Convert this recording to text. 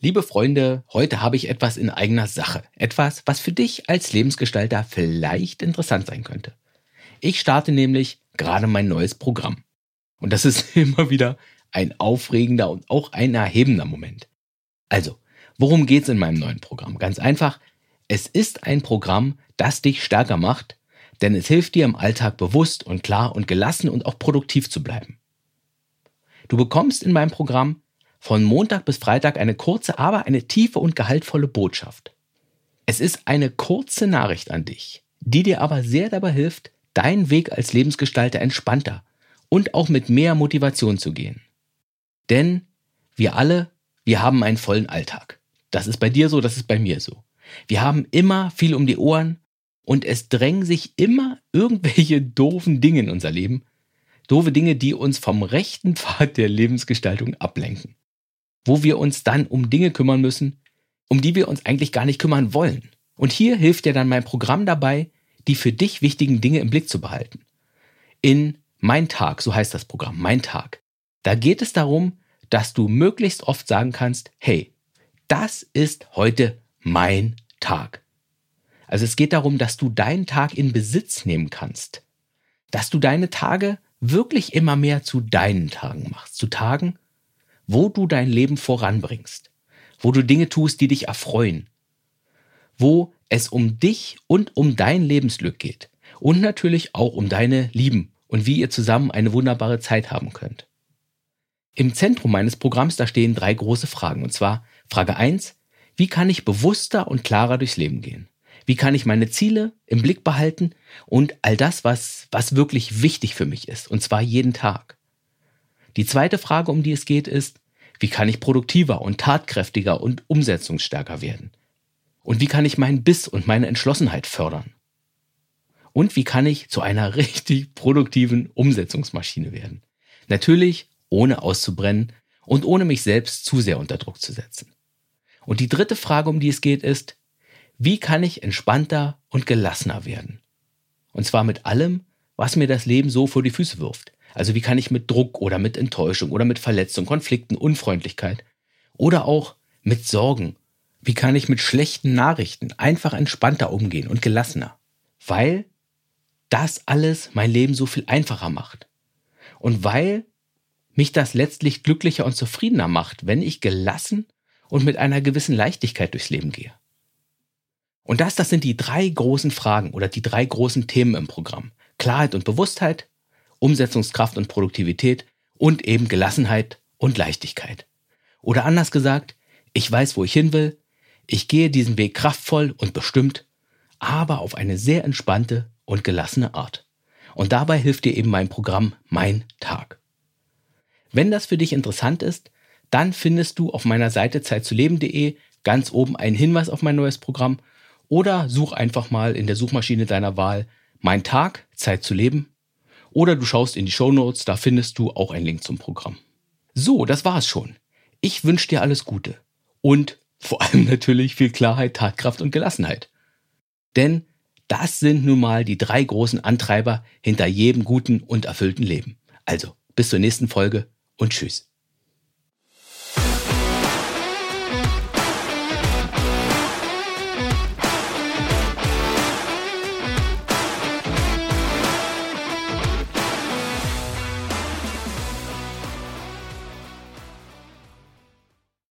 Liebe Freunde, heute habe ich etwas in eigener Sache. Etwas, was für dich als Lebensgestalter vielleicht interessant sein könnte. Ich starte nämlich gerade mein neues Programm. Und das ist immer wieder ein aufregender und auch ein erhebender Moment. Also, worum geht es in meinem neuen Programm? Ganz einfach, es ist ein Programm, das dich stärker macht, denn es hilft dir im Alltag bewusst und klar und gelassen und auch produktiv zu bleiben. Du bekommst in meinem Programm von Montag bis Freitag eine kurze, aber eine tiefe und gehaltvolle Botschaft. Es ist eine kurze Nachricht an dich, die dir aber sehr dabei hilft, deinen Weg als Lebensgestalter entspannter und auch mit mehr Motivation zu gehen. Denn wir alle, wir haben einen vollen Alltag. Das ist bei dir so, das ist bei mir so. Wir haben immer viel um die Ohren und es drängen sich immer irgendwelche doofen Dinge in unser Leben. Doofe Dinge, die uns vom rechten Pfad der Lebensgestaltung ablenken. Wo wir uns dann um Dinge kümmern müssen, um die wir uns eigentlich gar nicht kümmern wollen. Und hier hilft dir dann mein Programm dabei, die für dich wichtigen Dinge im Blick zu behalten. In Mein Tag, so heißt das Programm, Mein Tag. Da geht es darum, dass du möglichst oft sagen kannst, hey, das ist heute mein Tag. Also es geht darum, dass du deinen Tag in Besitz nehmen kannst. Dass du deine Tage wirklich immer mehr zu deinen Tagen machst. Zu Tagen, wo du dein Leben voranbringst. Wo du Dinge tust, die dich erfreuen. Wo es um dich und um dein Lebensglück geht. Und natürlich auch um deine Lieben und wie ihr zusammen eine wunderbare Zeit haben könnt. Im Zentrum meines Programms, da stehen drei große Fragen. Und zwar Frage eins: wie kann ich bewusster und klarer durchs Leben gehen? Wie kann ich meine Ziele im Blick behalten und all das, was, was wirklich wichtig für mich ist, und zwar jeden Tag? Die zweite Frage, um die es geht, ist, wie kann ich produktiver und tatkräftiger und umsetzungsstärker werden? Und wie kann ich meinen Biss und meine Entschlossenheit fördern? Und wie kann ich zu einer richtig produktiven Umsetzungsmaschine werden? Natürlich ohne auszubrennen und ohne mich selbst zu sehr unter Druck zu setzen. Und die dritte Frage, um die es geht, ist, wie kann ich entspannter und gelassener werden? Und zwar mit allem, was mir das Leben so vor die Füße wirft. Also wie kann ich mit Druck oder mit Enttäuschung oder mit Verletzung, Konflikten, Unfreundlichkeit oder auch mit Sorgen, wie kann ich mit schlechten Nachrichten einfach entspannter umgehen und gelassener? Weil das alles mein Leben so viel einfacher macht. Und weil mich das letztlich glücklicher und zufriedener macht, wenn ich gelassen und mit einer gewissen Leichtigkeit durchs Leben gehe. Und das, das sind die drei großen Fragen oder die drei großen Themen im Programm. Klarheit und Bewusstheit, Umsetzungskraft und Produktivität und eben Gelassenheit und Leichtigkeit. Oder anders gesagt, ich weiß, wo ich hin will, ich gehe diesen Weg kraftvoll und bestimmt, aber auf eine sehr entspannte und gelassene Art. Und dabei hilft dir eben mein Programm Mein Tag. Wenn das für dich interessant ist, dann findest du auf meiner Seite zeitzuleben.de ganz oben einen Hinweis auf mein neues Programm oder such einfach mal in der Suchmaschine deiner Wahl Mein Tag, Zeit zu leben oder du schaust in die Show Notes, da findest du auch einen Link zum Programm. So, das war's schon. Ich wünsche dir alles Gute und vor allem natürlich viel Klarheit, Tatkraft und Gelassenheit. Denn das sind nun mal die drei großen Antreiber hinter jedem guten und erfüllten Leben. Also, bis zur nächsten Folge und tschüss.